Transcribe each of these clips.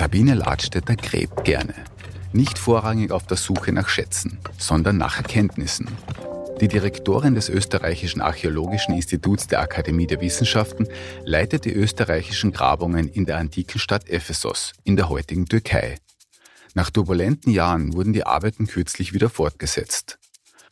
Sabine Ladstätter gräbt gerne. Nicht vorrangig auf der Suche nach Schätzen, sondern nach Erkenntnissen. Die Direktorin des Österreichischen Archäologischen Instituts der Akademie der Wissenschaften leitet die österreichischen Grabungen in der antiken Stadt Ephesos in der heutigen Türkei. Nach turbulenten Jahren wurden die Arbeiten kürzlich wieder fortgesetzt.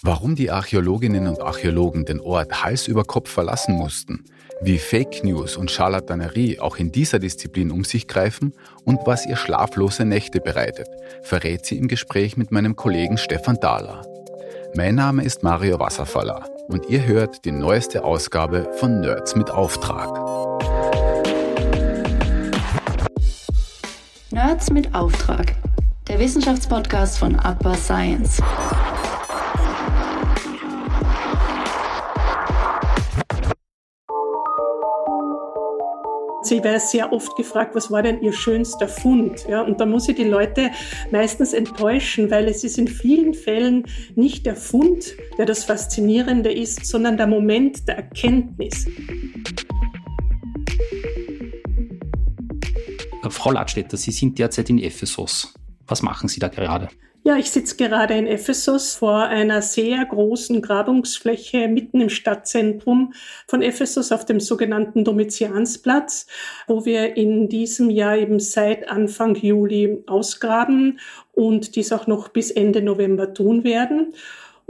Warum die Archäologinnen und Archäologen den Ort Hals über Kopf verlassen mussten, wie Fake News und Charlatanerie auch in dieser Disziplin um sich greifen und was ihr schlaflose Nächte bereitet, verrät sie im Gespräch mit meinem Kollegen Stefan Dahler. Mein Name ist Mario Wasserfaller und ihr hört die neueste Ausgabe von Nerds mit Auftrag. Nerds mit Auftrag, der Wissenschaftspodcast von Upper Science. Sie wäre sehr oft gefragt, was war denn Ihr schönster Fund? Ja, und da muss ich die Leute meistens enttäuschen, weil es ist in vielen Fällen nicht der Fund, der das Faszinierende ist, sondern der Moment der Erkenntnis. Frau Ladstätter, Sie sind derzeit in Ephesus. Was machen Sie da gerade? Ja, ich sitze gerade in Ephesus vor einer sehr großen Grabungsfläche mitten im Stadtzentrum von Ephesus auf dem sogenannten Domitiansplatz, wo wir in diesem Jahr eben seit Anfang Juli ausgraben und dies auch noch bis Ende November tun werden.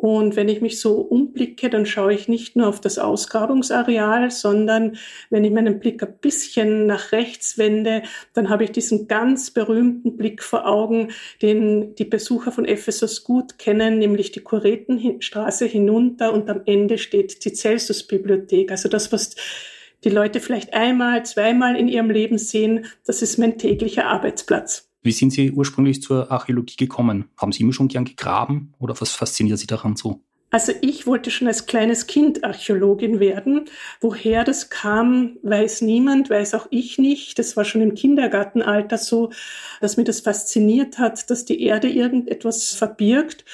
Und wenn ich mich so umblicke, dann schaue ich nicht nur auf das Ausgrabungsareal, sondern wenn ich meinen Blick ein bisschen nach rechts wende, dann habe ich diesen ganz berühmten Blick vor Augen, den die Besucher von Ephesus gut kennen, nämlich die Kuretenstraße hinunter und am Ende steht die Celsus-Bibliothek. Also das, was die Leute vielleicht einmal, zweimal in ihrem Leben sehen, das ist mein täglicher Arbeitsplatz. Wie sind Sie ursprünglich zur Archäologie gekommen? Haben Sie immer schon gern gegraben oder was fasziniert Sie daran so? Also ich wollte schon als kleines Kind Archäologin werden. Woher das kam, weiß niemand, weiß auch ich nicht. Das war schon im Kindergartenalter so, dass mir das fasziniert hat, dass die Erde irgendetwas verbirgt.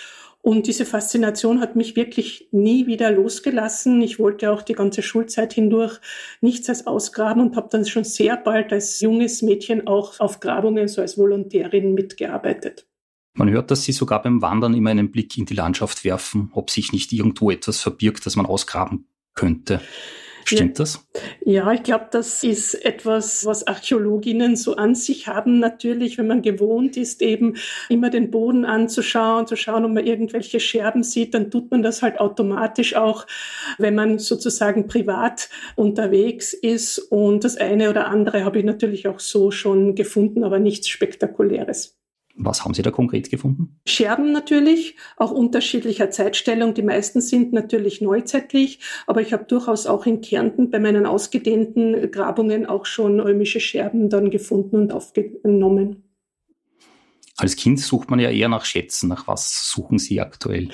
Und diese Faszination hat mich wirklich nie wieder losgelassen. Ich wollte auch die ganze Schulzeit hindurch nichts als ausgraben und habe dann schon sehr bald als junges Mädchen auch auf Grabungen so als Volontärin mitgearbeitet. Man hört, dass Sie sogar beim Wandern immer einen Blick in die Landschaft werfen, ob sich nicht irgendwo etwas verbirgt, das man ausgraben könnte. Stimmt ja. das? Ja, ich glaube, das ist etwas, was Archäologinnen so an sich haben. Natürlich, wenn man gewohnt ist, eben immer den Boden anzuschauen, zu schauen, ob man irgendwelche Scherben sieht, dann tut man das halt automatisch auch, wenn man sozusagen privat unterwegs ist. Und das eine oder andere habe ich natürlich auch so schon gefunden, aber nichts Spektakuläres. Was haben Sie da konkret gefunden? Scherben natürlich, auch unterschiedlicher Zeitstellung. Die meisten sind natürlich neuzeitlich, aber ich habe durchaus auch in Kärnten bei meinen ausgedehnten Grabungen auch schon römische Scherben dann gefunden und aufgenommen. Als Kind sucht man ja eher nach Schätzen. Nach was suchen Sie aktuell?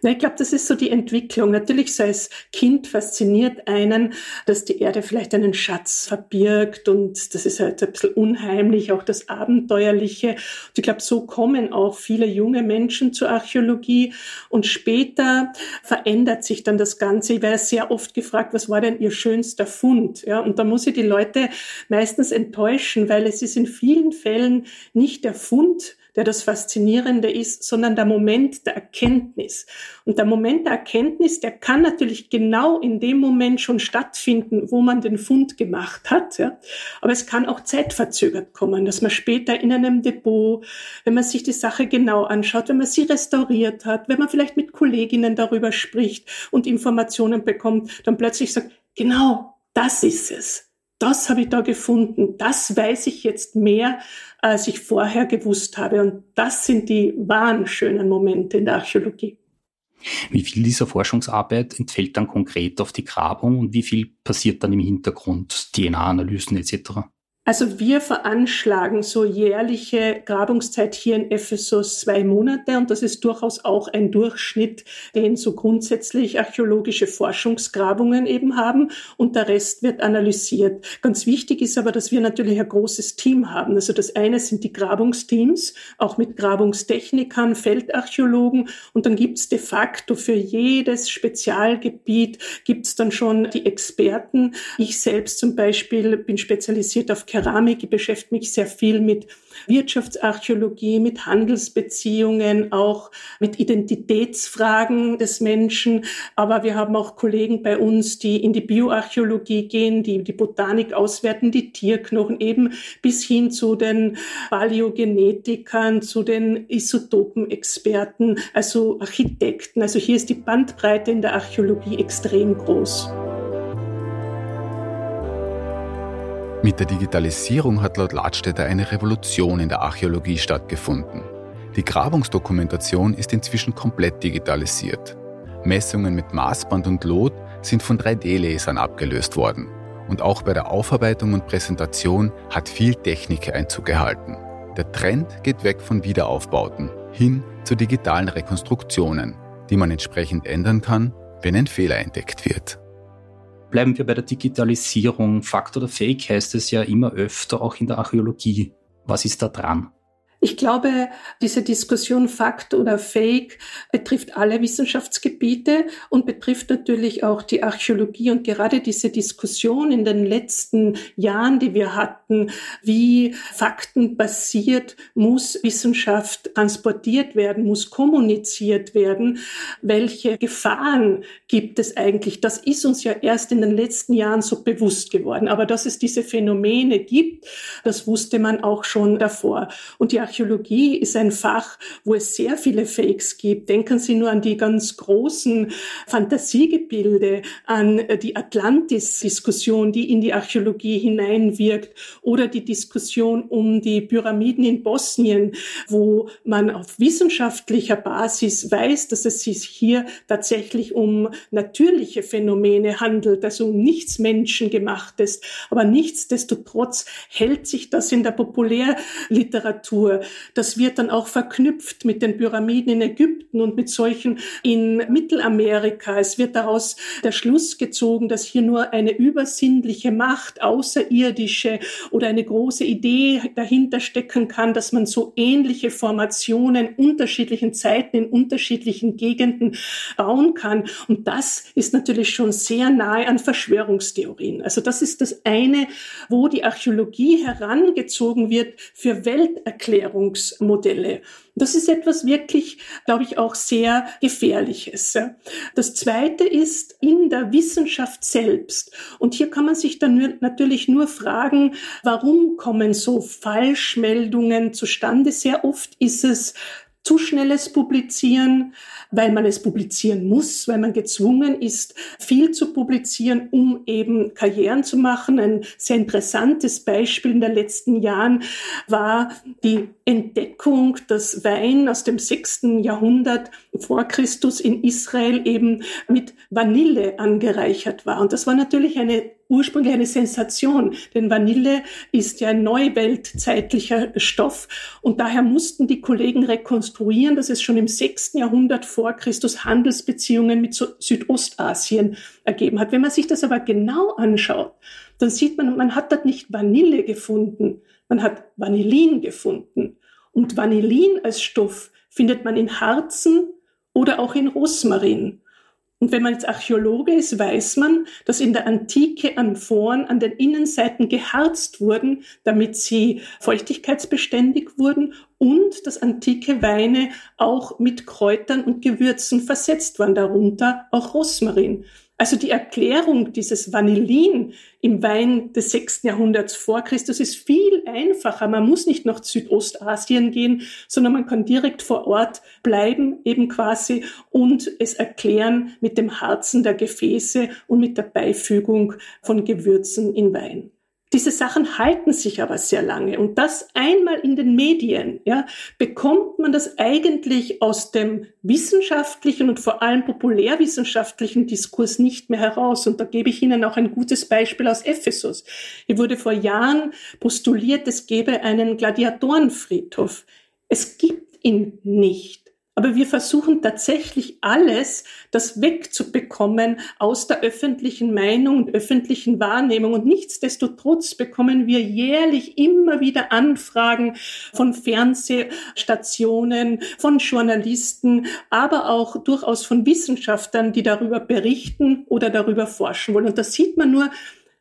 Na, ich glaube, das ist so die Entwicklung. Natürlich so als Kind fasziniert einen, dass die Erde vielleicht einen Schatz verbirgt und das ist halt ein bisschen unheimlich, auch das Abenteuerliche. Und ich glaube, so kommen auch viele junge Menschen zur Archäologie und später verändert sich dann das Ganze. Ich werde sehr oft gefragt, was war denn Ihr schönster Fund? Ja, und da muss ich die Leute meistens enttäuschen, weil es ist in vielen Fällen nicht der Fund, der das Faszinierende ist, sondern der Moment der Erkenntnis. Und der Moment der Erkenntnis, der kann natürlich genau in dem Moment schon stattfinden, wo man den Fund gemacht hat. Ja. Aber es kann auch zeitverzögert kommen, dass man später in einem Depot, wenn man sich die Sache genau anschaut, wenn man sie restauriert hat, wenn man vielleicht mit Kolleginnen darüber spricht und Informationen bekommt, dann plötzlich sagt, genau, das ist es das habe ich da gefunden, das weiß ich jetzt mehr, als ich vorher gewusst habe. Und das sind die wahren schönen Momente in der Archäologie. Wie viel dieser Forschungsarbeit entfällt dann konkret auf die Grabung und wie viel passiert dann im Hintergrund, DNA-Analysen etc.? Also wir veranschlagen so jährliche Grabungszeit hier in Ephesus zwei Monate und das ist durchaus auch ein Durchschnitt, den so grundsätzlich archäologische Forschungsgrabungen eben haben und der Rest wird analysiert. Ganz wichtig ist aber, dass wir natürlich ein großes Team haben. Also das eine sind die Grabungsteams, auch mit Grabungstechnikern, Feldarchäologen und dann gibt's de facto für jedes Spezialgebiet gibt's dann schon die Experten. Ich selbst zum Beispiel bin spezialisiert auf Keramik. Ich beschäftige mich sehr viel mit Wirtschaftsarchäologie, mit Handelsbeziehungen, auch mit Identitätsfragen des Menschen. Aber wir haben auch Kollegen bei uns, die in die Bioarchäologie gehen, die die Botanik auswerten, die Tierknochen, eben bis hin zu den Paläogenetikern, zu den Isotopenexperten, also Architekten. Also hier ist die Bandbreite in der Archäologie extrem groß. Mit der Digitalisierung hat laut Ladstätter eine Revolution in der Archäologie stattgefunden. Die Grabungsdokumentation ist inzwischen komplett digitalisiert. Messungen mit Maßband und Lot sind von 3D-Lasern abgelöst worden. Und auch bei der Aufarbeitung und Präsentation hat viel Technik Einzug gehalten. Der Trend geht weg von Wiederaufbauten hin zu digitalen Rekonstruktionen, die man entsprechend ändern kann, wenn ein Fehler entdeckt wird. Bleiben wir bei der Digitalisierung. Fakt oder Fake heißt es ja immer öfter, auch in der Archäologie. Was ist da dran? Ich glaube, diese Diskussion Fakt oder Fake betrifft alle Wissenschaftsgebiete und betrifft natürlich auch die Archäologie. Und gerade diese Diskussion in den letzten Jahren, die wir hatten, wie faktenbasiert muss Wissenschaft transportiert werden, muss kommuniziert werden, welche Gefahren gibt es eigentlich, das ist uns ja erst in den letzten Jahren so bewusst geworden. Aber dass es diese Phänomene gibt, das wusste man auch schon davor. Und die Archäologie ist ein Fach, wo es sehr viele Fakes gibt. Denken Sie nur an die ganz großen Fantasiegebilde, an die Atlantis-Diskussion, die in die Archäologie hineinwirkt, oder die Diskussion um die Pyramiden in Bosnien, wo man auf wissenschaftlicher Basis weiß, dass es sich hier tatsächlich um natürliche Phänomene handelt, also um nichts Menschengemachtes. Aber nichtsdestotrotz hält sich das in der Populärliteratur das wird dann auch verknüpft mit den Pyramiden in Ägypten und mit solchen in Mittelamerika. Es wird daraus der Schluss gezogen, dass hier nur eine übersinnliche Macht, außerirdische oder eine große Idee dahinter stecken kann, dass man so ähnliche Formationen unterschiedlichen Zeiten in unterschiedlichen Gegenden bauen kann. Und das ist natürlich schon sehr nahe an Verschwörungstheorien. Also das ist das eine, wo die Archäologie herangezogen wird für Welterklärung Ernährungsmodelle. Das ist etwas wirklich, glaube ich, auch sehr Gefährliches. Das Zweite ist in der Wissenschaft selbst. Und hier kann man sich dann natürlich nur fragen, warum kommen so Falschmeldungen zustande? Sehr oft ist es zu schnelles Publizieren, weil man es publizieren muss, weil man gezwungen ist, viel zu publizieren, um eben Karrieren zu machen. Ein sehr interessantes Beispiel in den letzten Jahren war die Entdeckung, dass Wein aus dem sechsten Jahrhundert vor Christus in Israel eben mit Vanille angereichert war. Und das war natürlich eine ursprünglich eine Sensation, denn Vanille ist ja ein neuweltzeitlicher Stoff und daher mussten die Kollegen rekonstruieren, dass es schon im sechsten Jahrhundert vor Christus Handelsbeziehungen mit Südostasien ergeben hat. Wenn man sich das aber genau anschaut, dann sieht man, man hat dort nicht Vanille gefunden, man hat Vanillin gefunden. Und Vanillin als Stoff findet man in Harzen oder auch in Rosmarin. Und wenn man jetzt Archäologe ist, weiß man, dass in der Antike Amphoren an den Innenseiten geharzt wurden, damit sie feuchtigkeitsbeständig wurden und dass antike Weine auch mit Kräutern und Gewürzen versetzt waren, darunter auch Rosmarin. Also die Erklärung dieses Vanillin im Wein des sechsten Jahrhunderts vor Christus ist viel einfacher. Man muss nicht nach Südostasien gehen, sondern man kann direkt vor Ort bleiben, eben quasi, und es erklären mit dem Harzen der Gefäße und mit der Beifügung von Gewürzen in Wein. Diese Sachen halten sich aber sehr lange. Und das einmal in den Medien, ja, bekommt man das eigentlich aus dem wissenschaftlichen und vor allem populärwissenschaftlichen Diskurs nicht mehr heraus. Und da gebe ich Ihnen auch ein gutes Beispiel aus Ephesus. Hier wurde vor Jahren postuliert, es gäbe einen Gladiatorenfriedhof. Es gibt ihn nicht. Aber wir versuchen tatsächlich alles, das wegzubekommen aus der öffentlichen Meinung und öffentlichen Wahrnehmung. Und nichtsdestotrotz bekommen wir jährlich immer wieder Anfragen von Fernsehstationen, von Journalisten, aber auch durchaus von Wissenschaftlern, die darüber berichten oder darüber forschen wollen. Und da sieht man nur,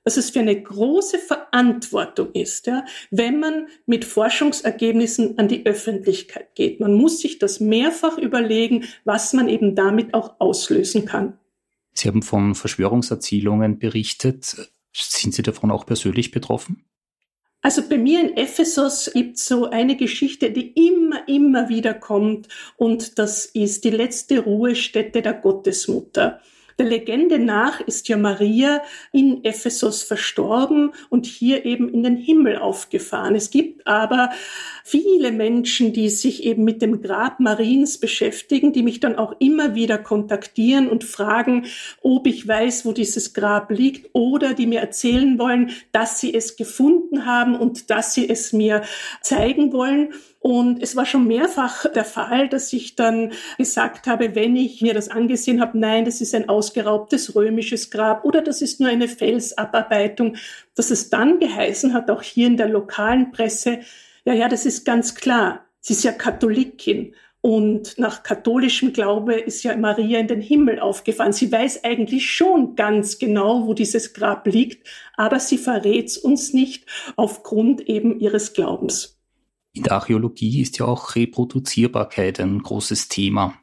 was es für eine große Verantwortung ist, ja, wenn man mit Forschungsergebnissen an die Öffentlichkeit geht. Man muss sich das mehrfach überlegen, was man eben damit auch auslösen kann. Sie haben von Verschwörungserzählungen berichtet. Sind Sie davon auch persönlich betroffen? Also bei mir in Ephesus gibt es so eine Geschichte, die immer, immer wieder kommt und das ist die letzte Ruhestätte der Gottesmutter. Der Legende nach ist ja Maria in Ephesus verstorben und hier eben in den Himmel aufgefahren. Es gibt aber viele Menschen, die sich eben mit dem Grab Mariens beschäftigen, die mich dann auch immer wieder kontaktieren und fragen, ob ich weiß, wo dieses Grab liegt oder die mir erzählen wollen, dass sie es gefunden haben und dass sie es mir zeigen wollen. Und es war schon mehrfach der Fall, dass ich dann gesagt habe, wenn ich mir das angesehen habe, nein, das ist ein ausgeraubtes römisches Grab oder das ist nur eine Felsabarbeitung, dass es dann geheißen hat, auch hier in der lokalen Presse, ja, ja, das ist ganz klar, sie ist ja Katholikin. Und nach katholischem Glaube ist ja Maria in den Himmel aufgefahren. Sie weiß eigentlich schon ganz genau, wo dieses Grab liegt, aber sie verrät es uns nicht aufgrund eben ihres Glaubens. In der Archäologie ist ja auch Reproduzierbarkeit ein großes Thema.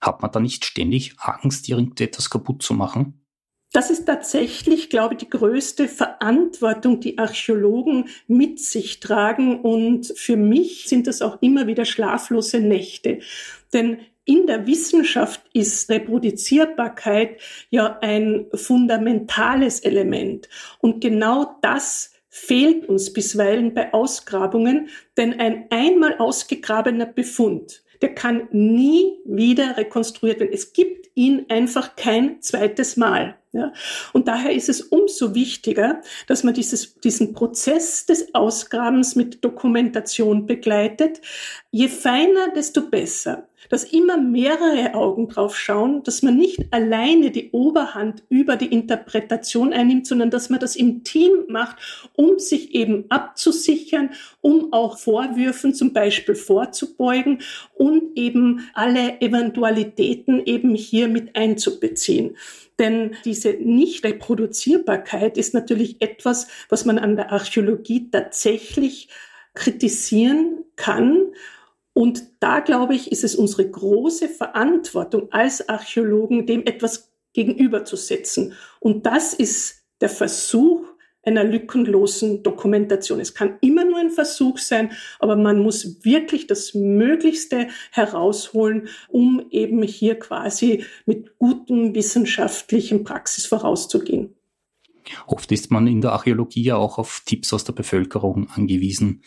Hat man da nicht ständig Angst, irgendetwas kaputt zu machen? Das ist tatsächlich, glaube ich, die größte Verantwortung, die Archäologen mit sich tragen. Und für mich sind das auch immer wieder schlaflose Nächte. Denn in der Wissenschaft ist Reproduzierbarkeit ja ein fundamentales Element. Und genau das fehlt uns bisweilen bei Ausgrabungen, denn ein einmal ausgegrabener Befund, der kann nie wieder rekonstruiert werden. Es gibt ihn einfach kein zweites Mal. Ja? Und daher ist es umso wichtiger, dass man dieses, diesen Prozess des Ausgrabens mit Dokumentation begleitet. Je feiner, desto besser. Dass immer mehrere Augen drauf schauen, dass man nicht alleine die Oberhand über die Interpretation einnimmt, sondern dass man das im Team macht, um sich eben abzusichern, um auch Vorwürfen zum Beispiel vorzubeugen und eben alle Eventualitäten eben hier mit einzubeziehen. Denn diese Nicht-Reproduzierbarkeit ist natürlich etwas, was man an der Archäologie tatsächlich kritisieren kann. Und da, glaube ich, ist es unsere große Verantwortung als Archäologen, dem etwas gegenüberzusetzen. Und das ist der Versuch, einer lückenlosen Dokumentation. Es kann immer nur ein Versuch sein, aber man muss wirklich das Möglichste herausholen, um eben hier quasi mit gutem wissenschaftlichen Praxis vorauszugehen. Oft ist man in der Archäologie ja auch auf Tipps aus der Bevölkerung angewiesen.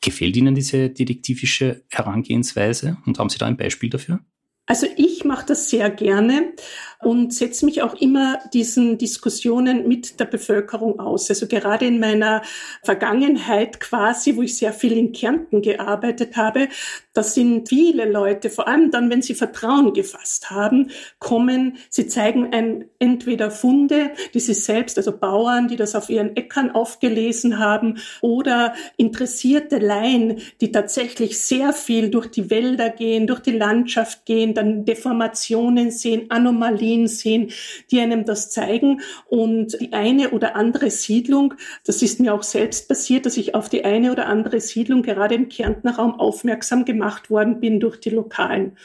Gefällt Ihnen diese detektivische Herangehensweise und haben Sie da ein Beispiel dafür? Also ich mache das sehr gerne und setze mich auch immer diesen Diskussionen mit der Bevölkerung aus. Also gerade in meiner Vergangenheit quasi, wo ich sehr viel in Kärnten gearbeitet habe, da sind viele Leute, vor allem dann, wenn sie Vertrauen gefasst haben, kommen, sie zeigen ein, entweder Funde, die sie selbst, also Bauern, die das auf ihren Äckern aufgelesen haben, oder interessierte Laien, die tatsächlich sehr viel durch die Wälder gehen, durch die Landschaft gehen, dann Deformationen sehen, Anomalien sehen, die einem das zeigen. Und die eine oder andere Siedlung, das ist mir auch selbst passiert, dass ich auf die eine oder andere Siedlung gerade im Kärntner Raum aufmerksam gemacht worden bin durch die Lokalen.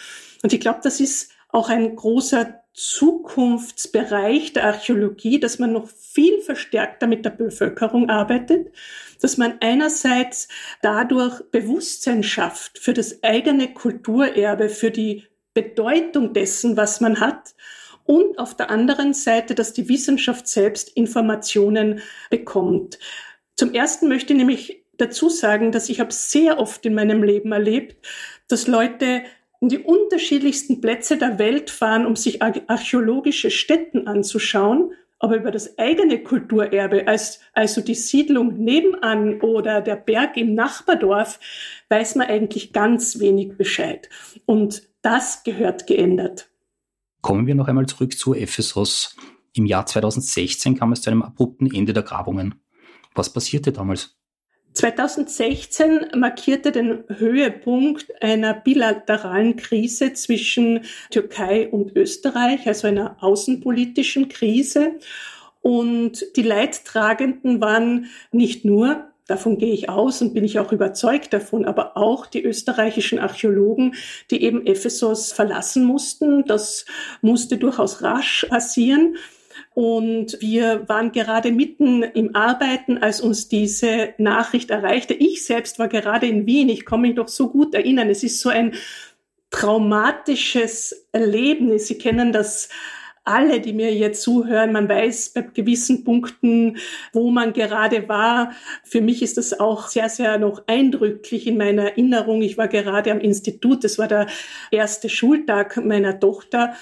Und ich glaube, das ist auch ein großer Zukunftsbereich der Archäologie, dass man noch viel verstärkter mit der Bevölkerung arbeitet, dass man einerseits dadurch Bewusstsein schafft für das eigene Kulturerbe, für die Bedeutung dessen, was man hat und auf der anderen Seite, dass die Wissenschaft selbst Informationen bekommt. Zum Ersten möchte ich nämlich dazu sagen, dass ich habe sehr oft in meinem Leben erlebt, dass Leute in die unterschiedlichsten Plätze der Welt fahren, um sich archäologische Stätten anzuschauen, aber über das eigene Kulturerbe, als, also die Siedlung nebenan oder der Berg im Nachbardorf, weiß man eigentlich ganz wenig Bescheid. Und das gehört geändert. Kommen wir noch einmal zurück zu Ephesus. Im Jahr 2016 kam es zu einem abrupten Ende der Grabungen. Was passierte damals? 2016 markierte den Höhepunkt einer bilateralen Krise zwischen Türkei und Österreich, also einer außenpolitischen Krise. Und die Leidtragenden waren nicht nur Davon gehe ich aus und bin ich auch überzeugt davon, aber auch die österreichischen Archäologen, die eben Ephesus verlassen mussten. Das musste durchaus rasch passieren. Und wir waren gerade mitten im Arbeiten, als uns diese Nachricht erreichte. Ich selbst war gerade in Wien. Ich kann mich doch so gut erinnern. Es ist so ein traumatisches Erlebnis. Sie kennen das alle, die mir jetzt zuhören, man weiß bei gewissen Punkten, wo man gerade war. Für mich ist das auch sehr, sehr noch eindrücklich in meiner Erinnerung. Ich war gerade am Institut, das war der erste Schultag meiner Tochter.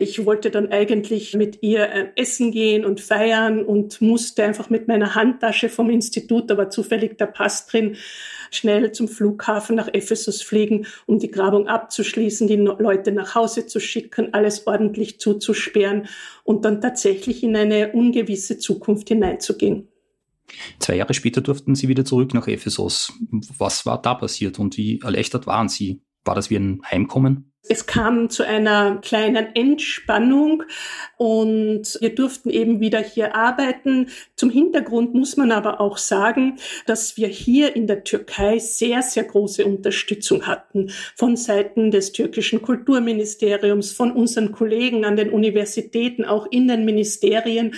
Ich wollte dann eigentlich mit ihr äh, essen gehen und feiern und musste einfach mit meiner Handtasche vom Institut, da war zufällig der Pass drin, schnell zum Flughafen nach Ephesus fliegen, um die Grabung abzuschließen, die Leute nach Hause zu schicken, alles ordentlich zuzusperren und dann tatsächlich in eine ungewisse Zukunft hineinzugehen. Zwei Jahre später durften Sie wieder zurück nach Ephesus. Was war da passiert und wie erleichtert waren Sie? War das wie ein Heimkommen? Es kam zu einer kleinen Entspannung und wir durften eben wieder hier arbeiten. Zum Hintergrund muss man aber auch sagen, dass wir hier in der Türkei sehr, sehr große Unterstützung hatten von Seiten des türkischen Kulturministeriums, von unseren Kollegen an den Universitäten, auch in den Ministerien.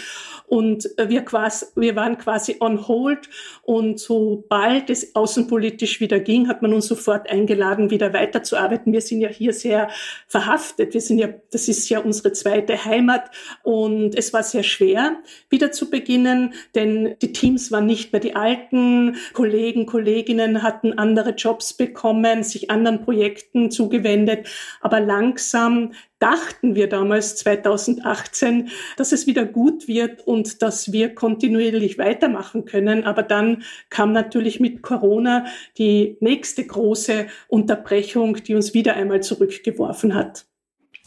Und wir, quasi, wir waren quasi on hold. Und sobald es außenpolitisch wieder ging, hat man uns sofort eingeladen, wieder weiterzuarbeiten. Wir sind ja hier sehr verhaftet. Wir sind ja, das ist ja unsere zweite Heimat. Und es war sehr schwer, wieder zu beginnen, denn die Teams waren nicht mehr die alten. Kollegen, Kolleginnen hatten andere Jobs bekommen, sich anderen Projekten zugewendet. Aber langsam dachten wir damals 2018, dass es wieder gut wird und dass wir kontinuierlich weitermachen können. Aber dann kam natürlich mit Corona die nächste große Unterbrechung, die uns wieder einmal zurückgeworfen hat.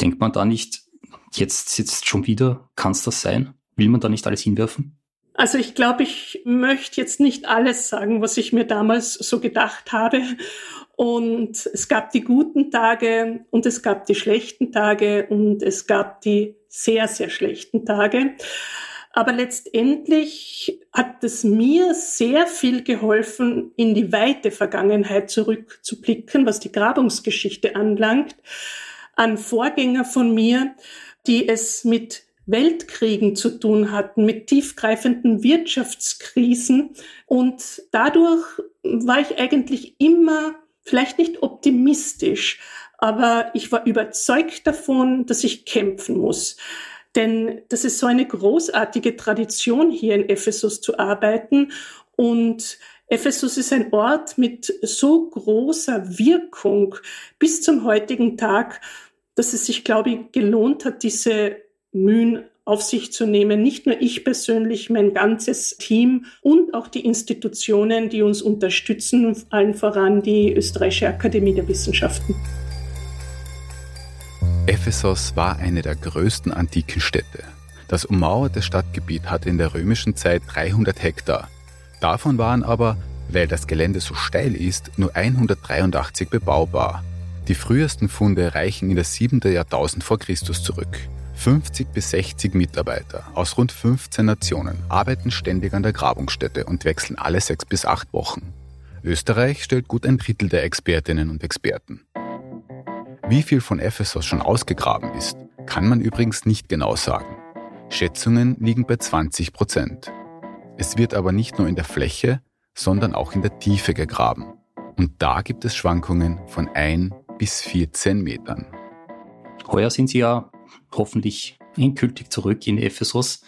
Denkt man da nicht, jetzt sitzt schon wieder, kann es das sein? Will man da nicht alles hinwerfen? Also ich glaube, ich möchte jetzt nicht alles sagen, was ich mir damals so gedacht habe. Und es gab die guten Tage und es gab die schlechten Tage und es gab die sehr, sehr schlechten Tage. Aber letztendlich hat es mir sehr viel geholfen, in die weite Vergangenheit zurückzublicken, was die Grabungsgeschichte anlangt, an Vorgänger von mir, die es mit Weltkriegen zu tun hatten, mit tiefgreifenden Wirtschaftskrisen. Und dadurch war ich eigentlich immer vielleicht nicht optimistisch, aber ich war überzeugt davon, dass ich kämpfen muss. Denn das ist so eine großartige Tradition, hier in Ephesus zu arbeiten. Und Ephesus ist ein Ort mit so großer Wirkung bis zum heutigen Tag, dass es sich, glaube ich, gelohnt hat, diese Mühen auf sich zu nehmen. Nicht nur ich persönlich, mein ganzes Team und auch die Institutionen, die uns unterstützen, allen voran die Österreichische Akademie der Wissenschaften. Ephesos war eine der größten antiken Städte. Das ummauerte Stadtgebiet hatte in der römischen Zeit 300 Hektar. Davon waren aber, weil das Gelände so steil ist, nur 183 bebaubar. Die frühesten Funde reichen in das 7. Jahrtausend vor Christus zurück. 50 bis 60 Mitarbeiter aus rund 15 Nationen arbeiten ständig an der Grabungsstätte und wechseln alle sechs bis acht Wochen. Österreich stellt gut ein Drittel der Expertinnen und Experten. Wie viel von Ephesus schon ausgegraben ist, kann man übrigens nicht genau sagen. Schätzungen liegen bei 20 Prozent. Es wird aber nicht nur in der Fläche, sondern auch in der Tiefe gegraben. Und da gibt es Schwankungen von 1 bis 14 Metern. Heuer sind Sie ja hoffentlich endgültig zurück in Ephesus.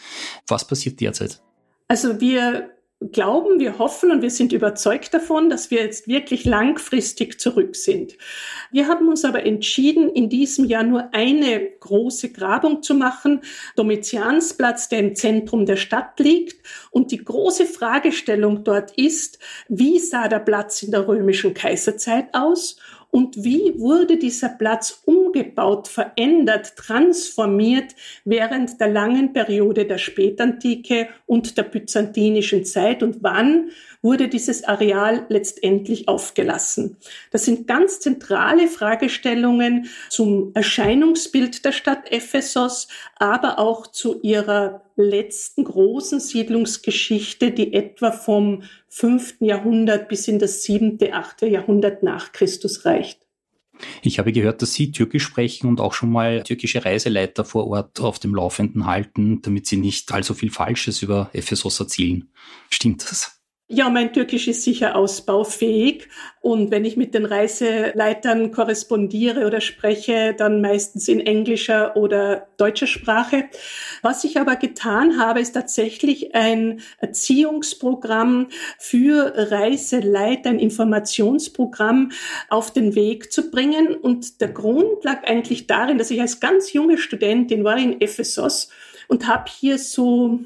Was passiert derzeit? Also wir glauben, wir hoffen und wir sind überzeugt davon, dass wir jetzt wirklich langfristig zurück sind. Wir haben uns aber entschieden, in diesem Jahr nur eine große Grabung zu machen, Domitiansplatz, der im Zentrum der Stadt liegt. Und die große Fragestellung dort ist, wie sah der Platz in der römischen Kaiserzeit aus und wie wurde dieser Platz umgebaut, verändert, transformiert während der langen Periode der Spätantike und der byzantinischen Zeit und wann wurde dieses Areal letztendlich aufgelassen? Das sind ganz zentrale Fragestellungen zum Erscheinungsbild der Stadt Ephesos, aber auch zu ihrer letzten großen Siedlungsgeschichte, die etwa vom 5. Jahrhundert bis in das 7., 8. Jahrhundert nach Christus reicht. Ich habe gehört, dass Sie Türkisch sprechen und auch schon mal türkische Reiseleiter vor Ort auf dem Laufenden halten, damit sie nicht allzu viel Falsches über Ephesus erzählen. Stimmt das? Ja, mein Türkisch ist sicher ausbaufähig. Und wenn ich mit den Reiseleitern korrespondiere oder spreche, dann meistens in englischer oder deutscher Sprache. Was ich aber getan habe, ist tatsächlich ein Erziehungsprogramm für Reiseleiter, ein Informationsprogramm auf den Weg zu bringen. Und der Grund lag eigentlich darin, dass ich als ganz junge Studentin war in Ephesus und habe hier so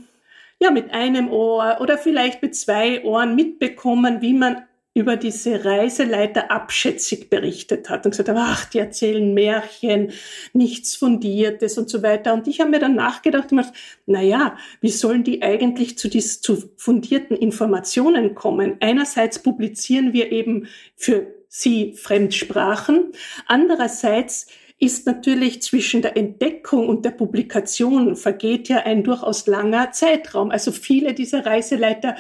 ja, mit einem Ohr oder vielleicht mit zwei Ohren mitbekommen, wie man über diese Reiseleiter abschätzig berichtet hat und gesagt hat, ach, die erzählen Märchen, nichts Fundiertes und so weiter. Und ich habe mir dann nachgedacht na ja, wie sollen die eigentlich zu, dies, zu fundierten Informationen kommen? Einerseits publizieren wir eben für sie Fremdsprachen. Andererseits ist natürlich zwischen der Entdeckung und der Publikation vergeht ja ein durchaus langer Zeitraum. Also viele dieser Reiseleiter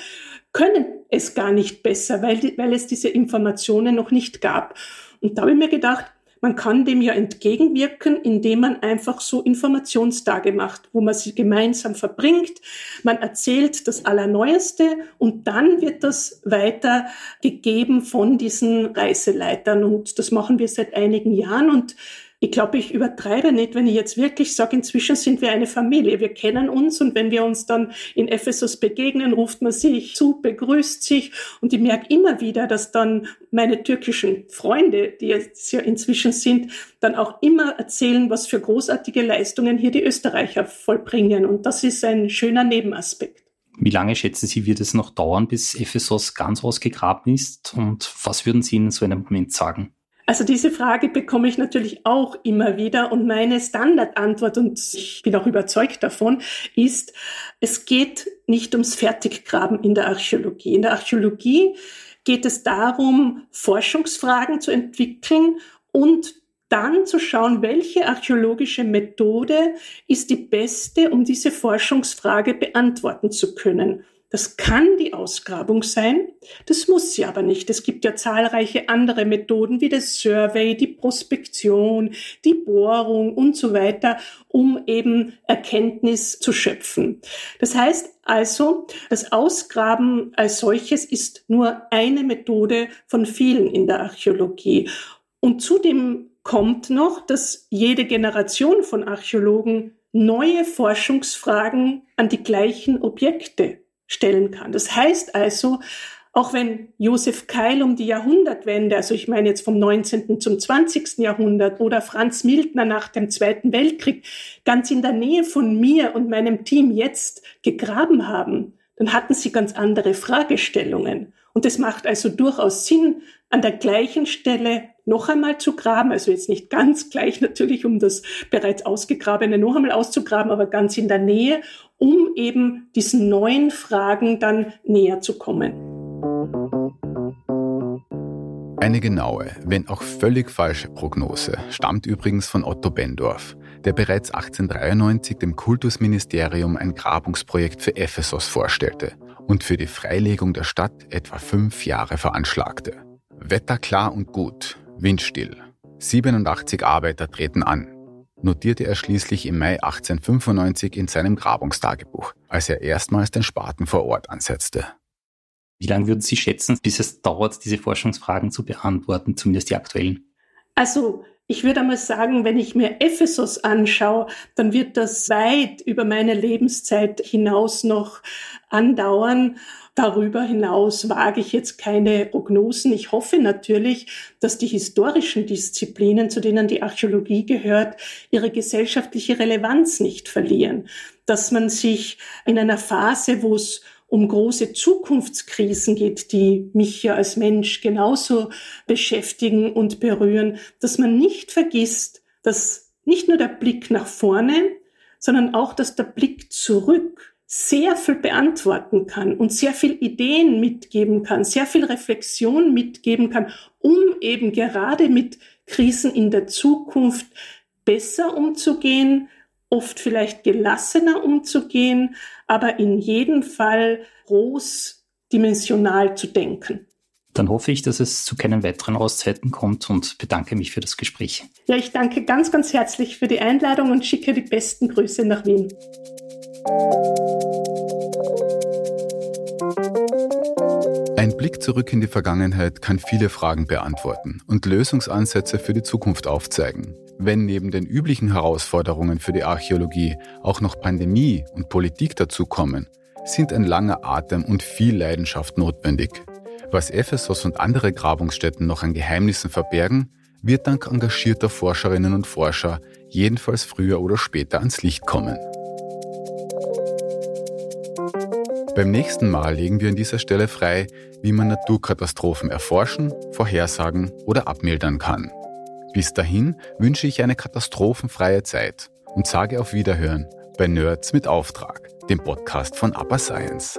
können es gar nicht besser, weil, weil es diese Informationen noch nicht gab. Und da habe ich mir gedacht, man kann dem ja entgegenwirken, indem man einfach so Informationstage macht, wo man sie gemeinsam verbringt. Man erzählt das Allerneueste und dann wird das weiter gegeben von diesen Reiseleitern. Und das machen wir seit einigen Jahren und ich glaube, ich übertreibe nicht, wenn ich jetzt wirklich sage, inzwischen sind wir eine Familie. Wir kennen uns und wenn wir uns dann in Ephesus begegnen, ruft man sich zu, begrüßt sich und ich merke immer wieder, dass dann meine türkischen Freunde, die jetzt ja inzwischen sind, dann auch immer erzählen, was für großartige Leistungen hier die Österreicher vollbringen. Und das ist ein schöner Nebenaspekt. Wie lange schätzen Sie, wird es noch dauern, bis Ephesus ganz ausgegraben ist? Und was würden Sie in so einem Moment sagen? Also diese Frage bekomme ich natürlich auch immer wieder und meine Standardantwort, und ich bin auch überzeugt davon, ist, es geht nicht ums Fertiggraben in der Archäologie. In der Archäologie geht es darum, Forschungsfragen zu entwickeln und dann zu schauen, welche archäologische Methode ist die beste, um diese Forschungsfrage beantworten zu können. Das kann die Ausgrabung sein, das muss sie aber nicht. Es gibt ja zahlreiche andere Methoden wie das Survey, die Prospektion, die Bohrung und so weiter, um eben Erkenntnis zu schöpfen. Das heißt also, das Ausgraben als solches ist nur eine Methode von vielen in der Archäologie. Und zudem kommt noch, dass jede Generation von Archäologen neue Forschungsfragen an die gleichen Objekte stellen kann. Das heißt also, auch wenn Josef Keil um die Jahrhundertwende, also ich meine jetzt vom 19. zum 20. Jahrhundert oder Franz Mildner nach dem Zweiten Weltkrieg ganz in der Nähe von mir und meinem Team jetzt gegraben haben, dann hatten sie ganz andere Fragestellungen. Und es macht also durchaus Sinn, an der gleichen Stelle noch einmal zu graben, also jetzt nicht ganz gleich natürlich, um das bereits ausgegrabene noch einmal auszugraben, aber ganz in der Nähe, um eben diesen neuen Fragen dann näher zu kommen. Eine genaue, wenn auch völlig falsche Prognose stammt übrigens von Otto Bendorf, der bereits 1893 dem Kultusministerium ein Grabungsprojekt für Ephesus vorstellte und für die Freilegung der Stadt etwa fünf Jahre veranschlagte. Wetter klar und gut, windstill. 87 Arbeiter treten an, notierte er schließlich im Mai 1895 in seinem Grabungstagebuch, als er erstmals den Spaten vor Ort ansetzte. Wie lange würden Sie schätzen, bis es dauert, diese Forschungsfragen zu beantworten, zumindest die aktuellen? Also ich würde einmal sagen, wenn ich mir Ephesus anschaue, dann wird das weit über meine Lebenszeit hinaus noch andauern. Darüber hinaus wage ich jetzt keine Prognosen. Ich hoffe natürlich, dass die historischen Disziplinen, zu denen die Archäologie gehört, ihre gesellschaftliche Relevanz nicht verlieren. Dass man sich in einer Phase, wo es um große Zukunftskrisen geht, die mich ja als Mensch genauso beschäftigen und berühren, dass man nicht vergisst, dass nicht nur der Blick nach vorne, sondern auch, dass der Blick zurück sehr viel beantworten kann und sehr viel Ideen mitgeben kann, sehr viel Reflexion mitgeben kann, um eben gerade mit Krisen in der Zukunft besser umzugehen oft vielleicht gelassener umzugehen, aber in jedem Fall großdimensional zu denken. Dann hoffe ich, dass es zu keinen weiteren Auszeiten kommt und bedanke mich für das Gespräch. Ja, ich danke ganz, ganz herzlich für die Einladung und schicke die besten Grüße nach Wien. Ein Blick zurück in die Vergangenheit kann viele Fragen beantworten und Lösungsansätze für die Zukunft aufzeigen. Wenn neben den üblichen Herausforderungen für die Archäologie auch noch Pandemie und Politik dazukommen, sind ein langer Atem und viel Leidenschaft notwendig. Was Ephesus und andere Grabungsstätten noch an Geheimnissen verbergen, wird dank engagierter Forscherinnen und Forscher jedenfalls früher oder später ans Licht kommen. Beim nächsten Mal legen wir an dieser Stelle frei, wie man Naturkatastrophen erforschen, vorhersagen oder abmildern kann. Bis dahin wünsche ich eine katastrophenfreie Zeit und sage auf Wiederhören bei Nerds mit Auftrag, dem Podcast von Upper Science.